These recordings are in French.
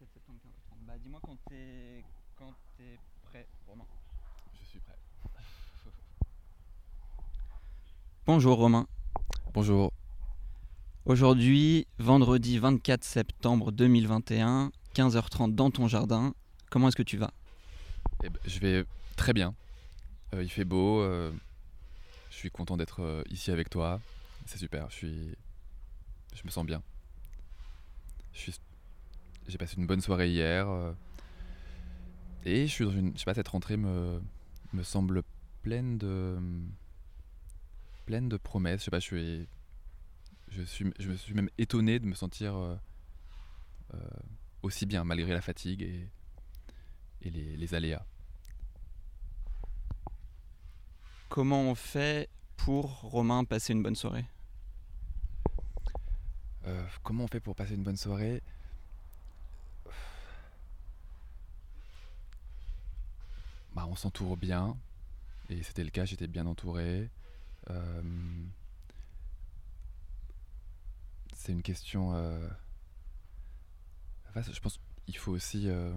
24 septembre 15h30. Bah dis-moi quand t'es quand t'es prêt, Romain. Je suis prêt. Bonjour Romain. Bonjour. Aujourd'hui, vendredi 24 septembre 2021, 15h30 dans ton jardin. Comment est-ce que tu vas? Eh ben, je vais très bien. Euh, il fait beau. euh, je suis content d'être euh, ici avec toi. C'est super. Je suis. Je me sens bien. Je suis. J'ai passé une bonne soirée hier. euh, et je suis dans une. Je sais pas, cette rentrée me me semble pleine de pleine de promesses. Je sais pas. Je suis. Je suis. Je me suis même étonné de me sentir euh, euh, aussi bien malgré la fatigue et et les, les aléas. Comment on fait pour Romain passer une bonne soirée? Euh, comment on fait pour passer une bonne soirée? Bah, On s'entoure bien. Et c'était le cas, j'étais bien entouré. Euh, c'est une question... euh, je pense qu'il faut aussi... euh,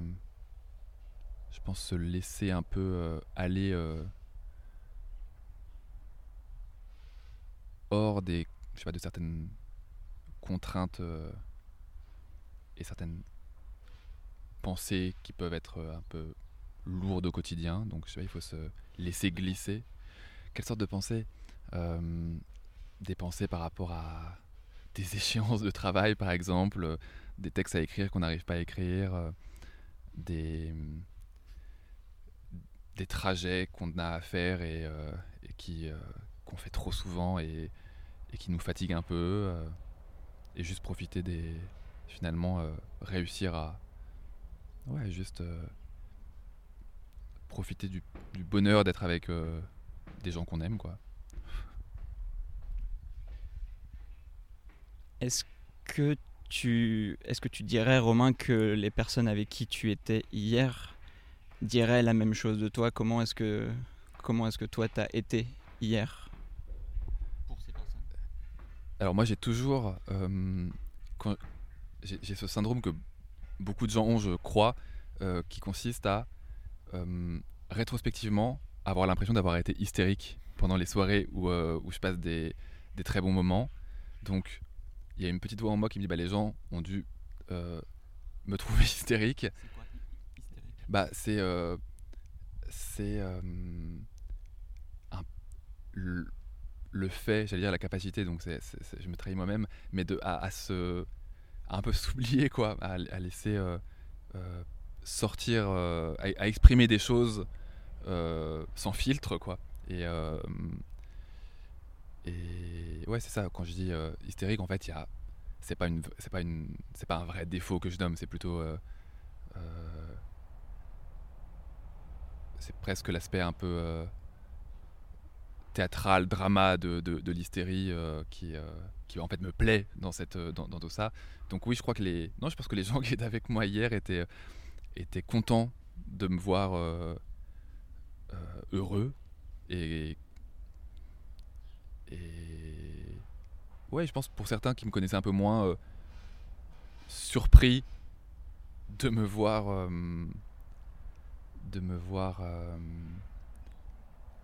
je pense se laisser un peu aller hors des... Je sais de certaines contraintes et certaines pensées qui peuvent être un peu lourdes au quotidien. Donc, il faut se laisser glisser. Quelle sorte de pensée Euh, Des pensées par rapport à des échéances de travail, par exemple, euh, des textes à écrire qu'on n'arrive pas à écrire, euh, des, des trajets qu'on a à faire et, qui qu'on fait trop souvent et, qui nous fatiguent un peu. et juste profiter des finalement réussir à ouais juste profiter du, du bonheur d'être avec euh, des gens qu'on aime quoi. Est-ce que tu est-ce que tu dirais Romain que les personnes avec qui tu étais hier diraient la même chose de toi? Comment est-ce que comment est-ce que toi t'as été hier? Pour ces personnes. alors moi j'ai toujours euh, j'ai ce syndrome que beaucoup de gens ont je crois euh, qui consiste à euh, rétrospectivement avoir l'impression d'avoir été hystérique pendant les soirées où, euh, où je passe des, des très bons moments donc il y a une petite voix en moi qui me dit bah les gens ont dû euh, me trouver hystérique C'est quoi hy- hystérique? Bah, c'est. c'est. un- le, le fait, j'allais dire la capacité, donc c'est, c'est- c'est- je me trahis moi-même, mais de, à, à se. à un peu s'oublier, quoi, à, à laisser sortir, euh, à, exprimer des choses euh, sans filtre, quoi. Et. euh, et ouais, c'est ça, quand je dis hystérique, en fait, il. C'est pas, une, c'est, pas une, c'est pas un vrai défaut que je nomme, c'est plutôt. c'est presque l'aspect un peu théâtral, drama de, de, l'hystérie qui, qui en fait me plaît dans, cette, dans tout ça. Donc oui, je crois que les, non, je pense que les gens qui étaient avec moi hier étaient, étaient contents de me voir euh, euh, heureux et, et ouais, je pense pour certains qui me connaissaient un peu moins, euh, surpris de me voir de me voir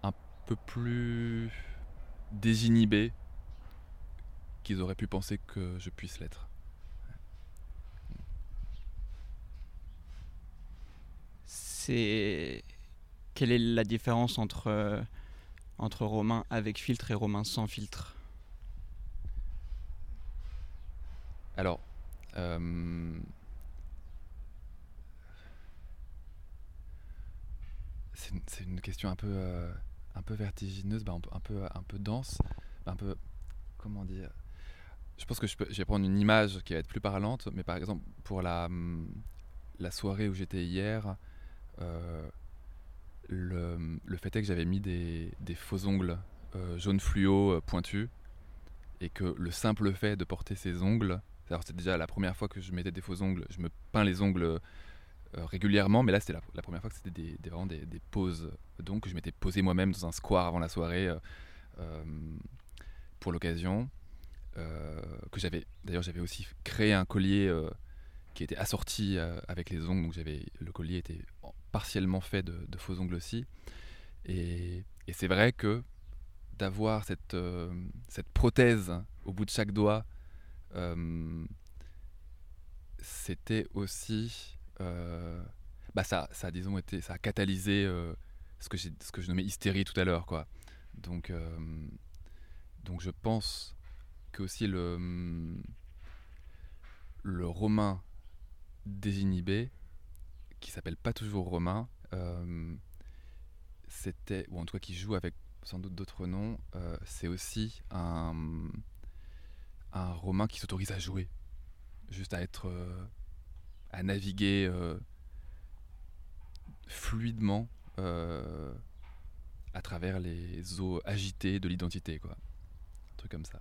un peu plus désinhibé qu'ils auraient pu penser que je puisse l'être. C'est quelle est la différence entre euh, entre Romain avec filtre et Romain sans filtre? Alors, euh, c'est une, question un peu, euh, un peu vertigineuse, bah, un, peu, dense, bah, un peu, comment dire? Je pense que je, vais prendre une image qui va être plus parlante, mais par exemple, pour la, hum, la soirée où j'étais hier, le, le fait est que j'avais mis des, faux ongles euh, jaune fluo euh, pointus, et que le simple fait de porter ces ongles, alors c'était déjà la première fois que je mettais des faux ongles, je me peins les ongles euh, régulièrement, mais là c'était la, première fois que c'était des, vraiment des, poses. Donc que je m'étais posé moi-même dans un square avant la soirée euh, euh, pour l'occasion. euh, que j'avais, d'ailleurs j'avais aussi créé un collier euh, qui était assorti avec les ongles. Donc j'avais le collier était partiellement fait de, faux ongles aussi. Et, c'est vrai que d'avoir cette, cette prothèse au bout de chaque doigt, c'était aussi bah ça, ça disons été, ça a catalysé ce que ce que je nommais hystérie tout à l'heure quoi. Donc donc je pense que aussi le le romain désinhibé qui s'appelle pas toujours romain c'était ou en tout cas qui joue avec sans doute d'autres noms c'est aussi un un romain qui s'autorise à jouer juste à être à naviguer fluidement euh, à travers les eaux agitées de l'identité, quoi. Un truc comme ça.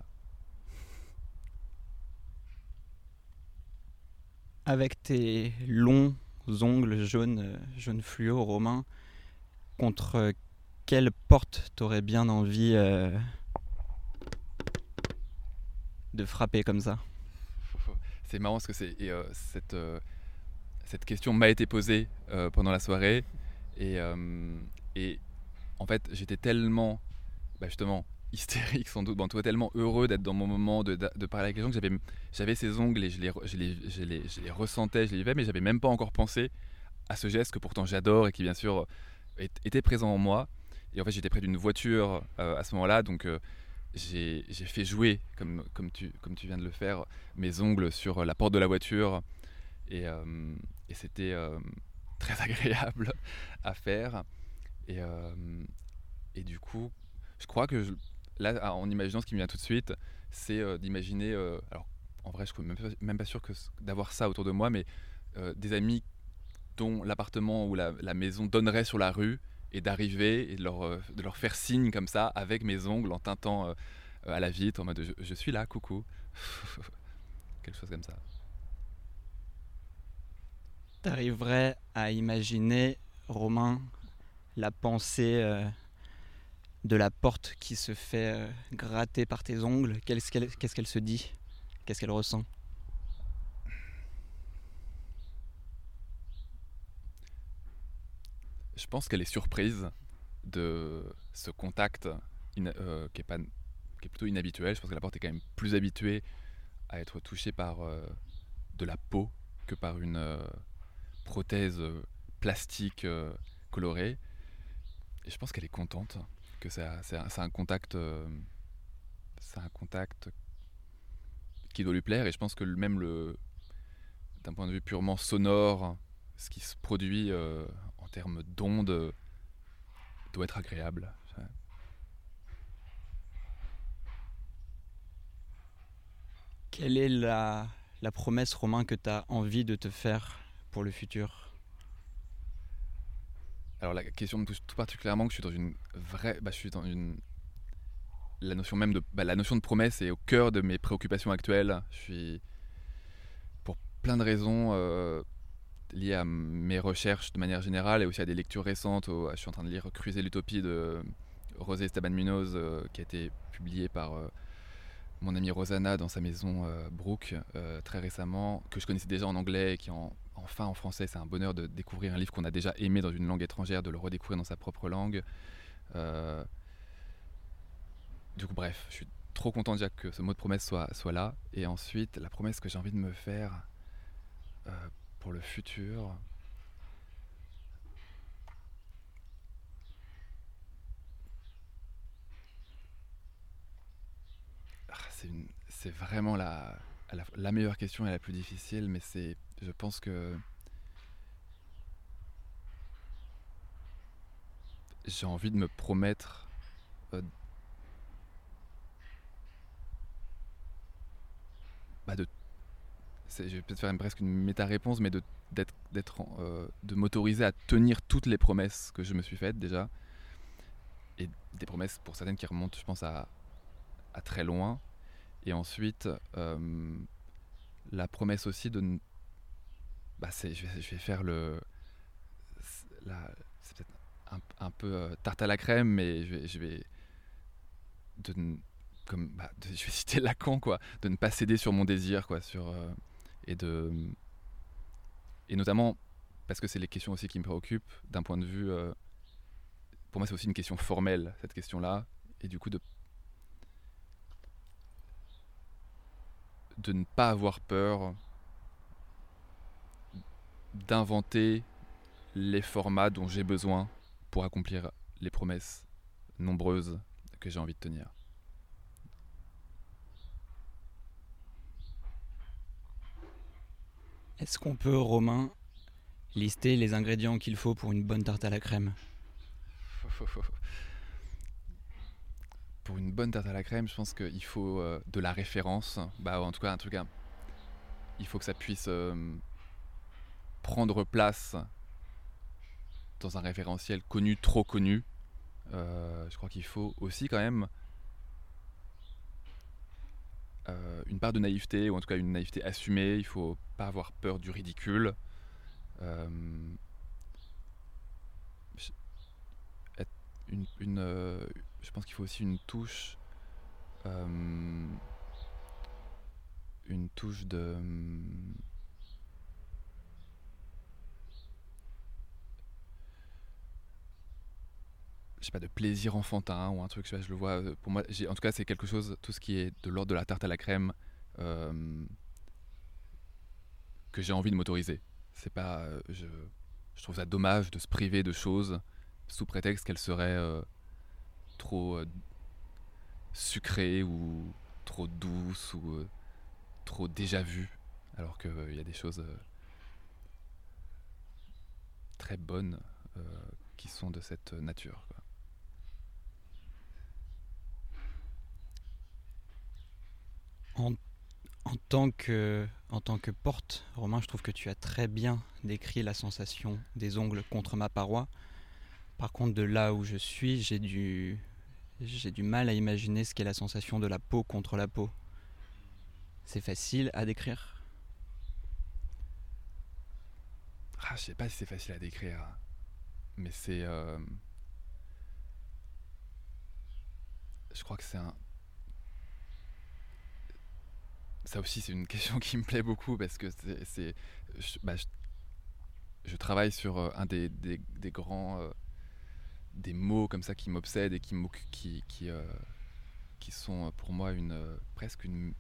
Avec tes longs ongles jaunes, euh, jaunes fluo romains, contre quelle porte t'aurais bien envie euh, de frapper comme ça? C'est marrant parce que c'est cette cette question m'a été posée pendant la soirée. Et, euh, et en fait, j'étais tellement, bah justement, hystérique sans doute, bon, toi tellement heureux d'être dans mon moment, de, de, parler avec les gens que j'avais, ces ongles et je les, je les, je les, je les ressentais, je les vivais, mais j'avais même pas encore pensé à ce geste que pourtant j'adore et qui bien sûr était présent en moi. Et en fait, j'étais près d'une voiture euh, à ce moment-là, donc euh, j'ai fait jouer, comme, comme, tu, comme tu viens de le faire, mes ongles sur la porte de la voiture. Et, et c'était très agréable à faire. Et, euh, et du coup, je crois que là, en imaginant ce qui me vient tout de suite, c'est euh, d'imaginer. Euh, alors, en vrai, je suis même pas, sûr que d'avoir ça autour de moi, mais des amis dont l'appartement ou la, maison donnerait sur la rue et d'arriver et de leur, faire signe comme ça avec mes ongles en tintant à la vitre en mode je, je suis là, coucou. Quelque chose comme ça arriverais à imaginer, Romain, la pensée euh, de la porte qui se fait euh, gratter par tes ongles Qu'est-ce qu'elle se dit? Qu'est-ce qu'elle ressent? Je pense qu'elle est surprise de ce contact euh, qui, est plutôt inhabituel. Je pense que la porte est quand même plus habituée à être touchée par de la peau que par une prothèse euh, plastique euh, colorée. Et je pense qu'elle est contente que c'est un contact, euh, c'est un contact qui doit lui plaire. Et je pense que même le, d'un point de vue purement sonore, ce qui se produit en termes d'ondes doit être agréable. Quelle est la, la promesse, Romain, que tu as envie de te faire pour le futur? Alors la question me touche tout particulièrement que je suis dans une vraie... Bah, je suis dans une... La notion même de... Bah, la notion de promesse est au cœur de mes préoccupations actuelles. Je suis... Pour plein de raisons euh, liées à mes recherches de manière générale et aussi à des lectures récentes. Je suis en train de lire Cruiser l'utopie de Rosé Esteban Munoz euh, qui a été publié par... Euh, mon amie Rosanna dans sa maison euh, Brooke très récemment, que je connaissais déjà en anglais et qui en enfin en français. C'est un bonheur de découvrir un livre qu'on a déjà aimé dans une langue étrangère, de le redécouvrir dans sa propre langue. Euh, du coup, bref, je suis trop content déjà que ce mot de promesse soit, là. Et ensuite, la promesse que j'ai envie de me faire euh, pour le futur. Ah, c'est vraiment la, la, meilleure question et la plus difficile, mais c'est, je pense que j'ai envie de me promettre euh, bah de, je vais peut-être faire presque une méta-réponse, mais euh, de m'autoriser à tenir toutes les promesses que je me suis faites déjà, et des promesses pour certaines qui remontent, je pense, à très loin, et ensuite, euh, la promesse aussi de. Bah je, vais, je, vais, faire le. C'est peut-être un, peu euh, tarte à la crème, mais je vais. De, comme, bah, je vais citer Lacan, quoi. De ne pas céder sur mon désir, quoi. Sur, euh, et de. et notamment parce que c'est les questions aussi qui me préoccupent d'un point de vue. pour moi, c'est aussi une question formelle, cette question-là. Et du coup, de, de ne pas avoir peur d'inventer les formats dont j'ai besoin pour accomplir les promesses nombreuses que j'ai envie de tenir. Est-ce qu'on peut, Romain, lister les ingrédients qu'il faut pour une bonne tarte à la crème? Pour une bonne tarte à la crème, je pense qu'il faut euh, de la référence. Bah, en tout cas, un truc. Il faut que ça puisse euh, prendre place dans un référentiel connu, trop connu. Euh, je crois qu'il faut aussi quand même une part de naïveté, ou en tout cas une naïveté assumée. Il faut pas avoir peur du ridicule. Une, je pense qu'il faut aussi une touche, euh, une touche de je sais pas de plaisir enfantin ou un truc, je, je le vois. euh, Pour moi, en tout cas, c'est quelque chose, tout ce qui est de l'ordre de la tarte à la crème, euh, que j'ai envie de m'autoriser. C'est pas, je, trouve ça dommage de se priver de choses sous prétexte qu'elles seraient trop euh, sucrées ou trop douces ou euh, trop déjà vues, alors qu'il y a des choses euh, très bonnes euh, qui sont de cette nature. En, en tant que, en tant que porte, Romain, je trouve que tu as très bien décrit la sensation des ongles contre ma paroi. Par contre, de là où je suis, j'ai du, j'ai du mal à imaginer ce qu'est la sensation de la peau contre la peau. C'est facile à décrire? Ah, je sais pas si c'est facile à décrire, mais c'est. euh, Je crois que c'est un. Ça aussi, c'est une question qui me plaît beaucoup parce que c'est. bah, je- je travaille sur euh, un des, des- des grands. euh, des mots comme ça qui m'obsèdent et qui, euh, sont euh, pour moi une, euh, presque une.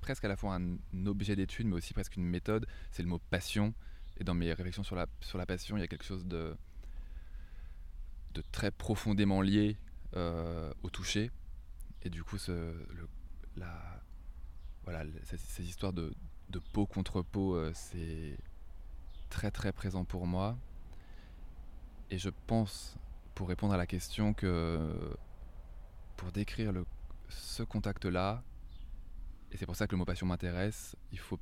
presque à la fois un objet d'étude, mais aussi presque une méthode. C'est le mot passion. Et dans mes réflexions sur la, sur la passion, il y a quelque chose de, de très profondément lié au toucher. Et du coup, ce, la, voilà, ces, histoires de, de peau contre peau, c'est très très présent pour moi. Et je pense, pour répondre à la question, que pour décrire le, ce contact-là, et c'est pour ça que le mot passion m'intéresse, il faut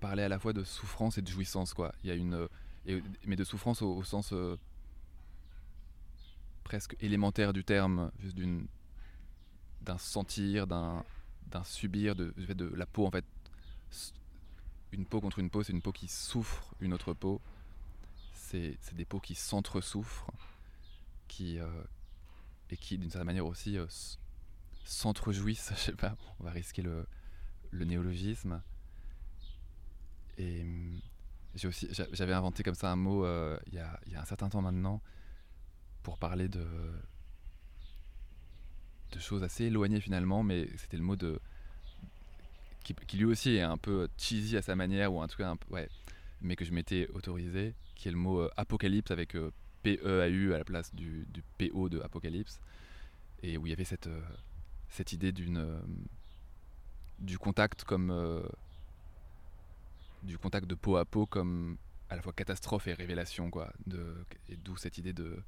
parler à la fois de souffrance et de jouissance quoi. Il y a une et- mais de souffrance au, sens euh, presque élémentaire du terme juste d'une d'un sentir d'un d'un subir de, de la peau en fait. Une peau contre une peau c'est une peau qui souffre une autre peau c'est des peaux qui s'entre-souffrent qui euh, et qui d'une certaine manière aussi euh, s'entre-jouissent je sais pas on va risquer le, néologisme. Et hum, j'ai aussi, j'a- j'avais inventé comme ça un mot euh, il y, a, un certain temps maintenant pour parler de, de choses assez éloignées finalement, mais c'était le mot de qui, qui lui aussi est un peu cheesy à sa manière ou en tout cas un peu, ouais, mais que je m'étais autorisé, qui est le mot euh, apocalypse avec euh, P-E-A-U à la place du, du P-O de apocalypse, et où il y avait cette, euh, cette idée d'une euh, du contact comme du contact de peau à peau comme à la fois catastrophe et révélation quoi et d'où cette idée de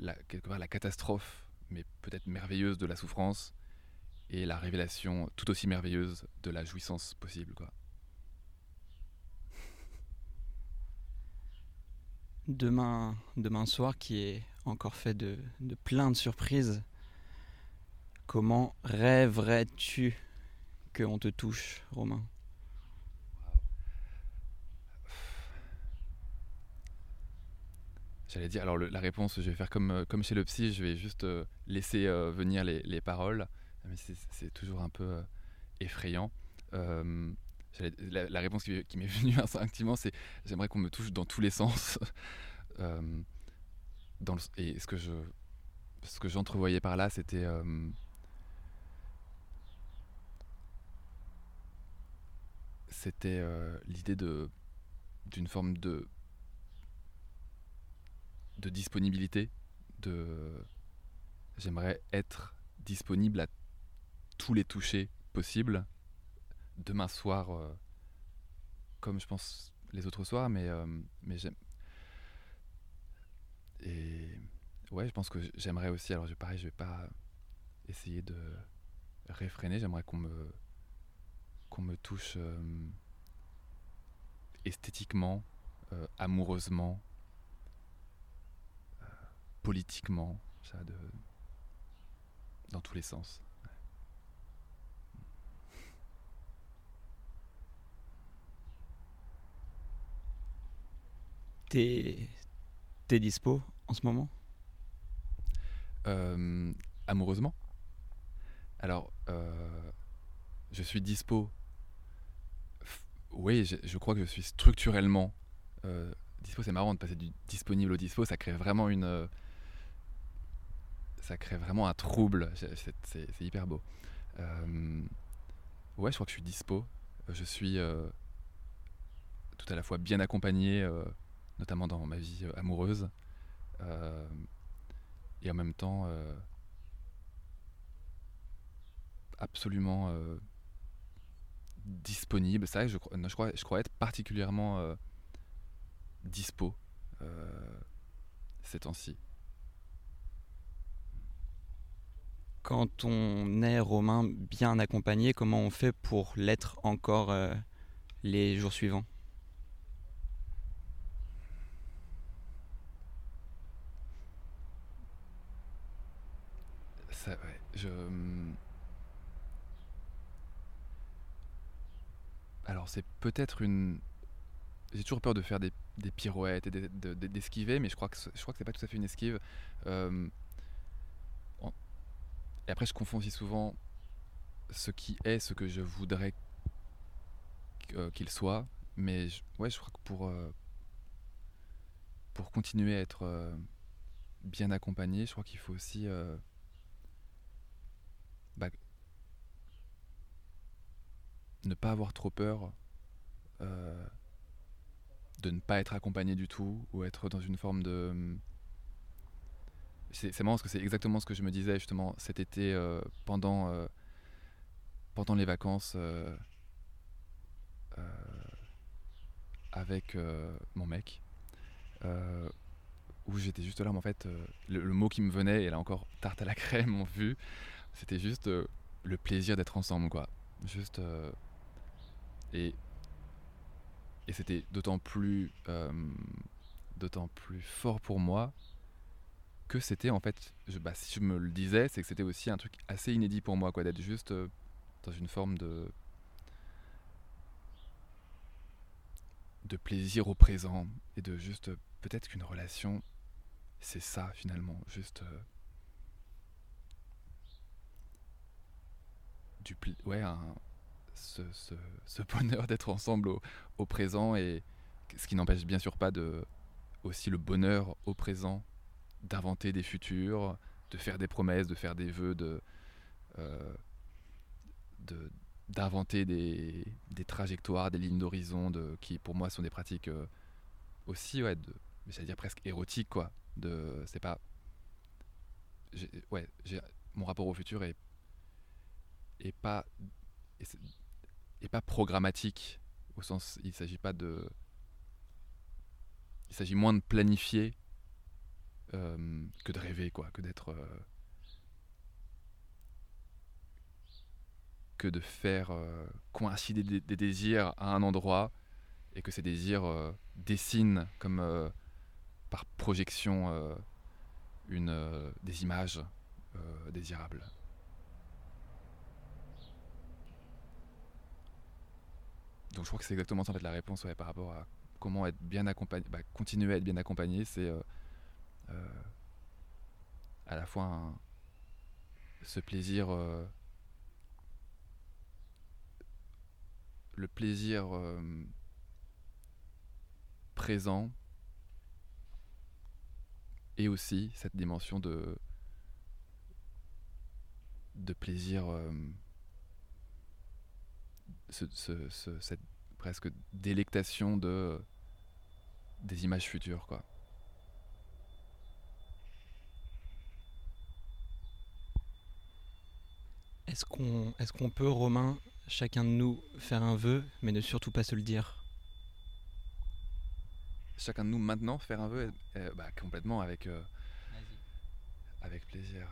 la, quelque part la catastrophe mais peut-être merveilleuse de la souffrance et la révélation tout aussi merveilleuse de la jouissance possible quoi Demain, demain soir, qui est encore fait de, de plein de surprises, comment rêverais-tu qu'on te touche, Romain? J'allais dire, alors la réponse, je vais faire comme, euh, comme chez le psy, je vais juste euh, laisser euh, venir les, les paroles, mais c'est toujours un peu effrayant. La, réponse qui, m'est venue instinctivement, c'est j'aimerais qu'on me touche dans tous les sens. Euh, et ce que je, ce que j'entrevoyais par là, c'était euh, euh, l'idée de d'une forme de de disponibilité. J'aimerais être disponible à tous les touchés possibles demain soir, euh, comme je pense les autres soirs, mais, euh, mais j'aime. Et ouais, je pense que j'aimerais aussi, alors je, pareil, je vais pas essayer de réfréner, j'aimerais qu'on me, me touche euh, esthétiquement, amoureusement, politiquement, ça, de, dans tous les sens. T'es es dispo en ce moment? Euh, Amoureusement Alors, euh, je suis dispo. Oui, je, crois que je suis structurellement euh, dispo. C'est marrant de passer du disponible au dispo. Ça crée vraiment une. ça crée vraiment un trouble. C'est hyper beau. ouais, je crois que je suis dispo. Je suis tout à la fois bien accompagné notamment dans ma vie euh, amoureuse. Euh, et en même temps, euh, absolument disponible. C'est vrai que je, je, crois, je crois être particulièrement dispo ces temps-ci. Quand on est romain bien accompagné, comment on fait pour l'être encore les jours suivants? Hum, alors, c'est peut-être une. J'ai toujours peur de faire des, pirouettes et d'esquiver, mais je crois que je crois c'est pas tout à fait une esquive. Hum, et après, je confonds aussi souvent ce qui est ce que je voudrais euh, qu'il soit. Mais je, ouais, je crois que pour, euh, continuer à être euh, bien accompagné, je crois qu'il faut aussi bah, ne pas avoir trop peur euh, de ne pas être accompagné du tout ou être dans une forme de... Hum, c'est marrant parce que c'est exactement ce que je me disais justement cet été euh, pendant, euh, pendant les vacances avec mon mec où j'étais juste là mais en fait le, mot qui me venait et là encore tarte à la crème en vue c'était juste le plaisir d'être ensemble, quoi. Juste. Euh, et. Et c'était d'autant plus. Euh, d'autant plus fort pour moi que c'était en fait. Bah, si je me le disais, c'est que c'était aussi un truc assez inédit pour moi, quoi. D'être juste dans une forme de. de plaisir au présent et de juste peut-être qu'une relation c'est ça finalement juste ouais, ce, bonheur d'être ensemble au, présent et ce qui n'empêche bien sûr pas de aussi le bonheur au présent d'inventer des futurs, de faire des promesses, de faire des vœux, de, euh, d'inventer des, des, trajectoires, des lignes d'horizon, de, qui pour moi sont des pratiques euh, aussi, ouais, de, dire presque érotiques, quoi. De, c'est pas, ouais, mon rapport au futur est et pas, et, pas programmatique, au sens, il s'agit pas de. Il s'agit moins de planifier euh, que de rêver, quoi, que d'être. Euh, que de faire euh, coïncider des, désirs à un endroit et que ces désirs dessinent comme par projection une, des images désirables. Donc je crois que c'est exactement ça en fait la réponse par rapport à comment être bien accompagné, bah, continuer à être bien accompagné, c'est euh, euh, à la fois ce plaisir, euh, le plaisir présent et aussi cette dimension de de plaisir ce- ce- ce- cette presque délectation de des images futures quoi. Est-ce qu'on est qu'on peut, Romain, chacun de nous, faire un vœu, mais ne surtout pas se le dire? Chacun de nous maintenant faire un vœu euh, bah, complètement avec euh, avec plaisir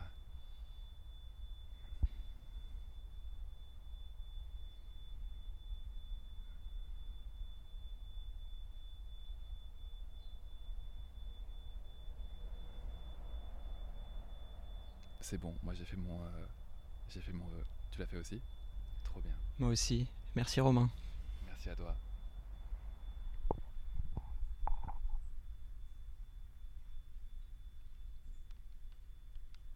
c'est bon moi j'ai fait mon euh, j'ai fait mon vœu tu l'as fait aussi? Trop bien Moi aussi. Merci, Romain. merci à toi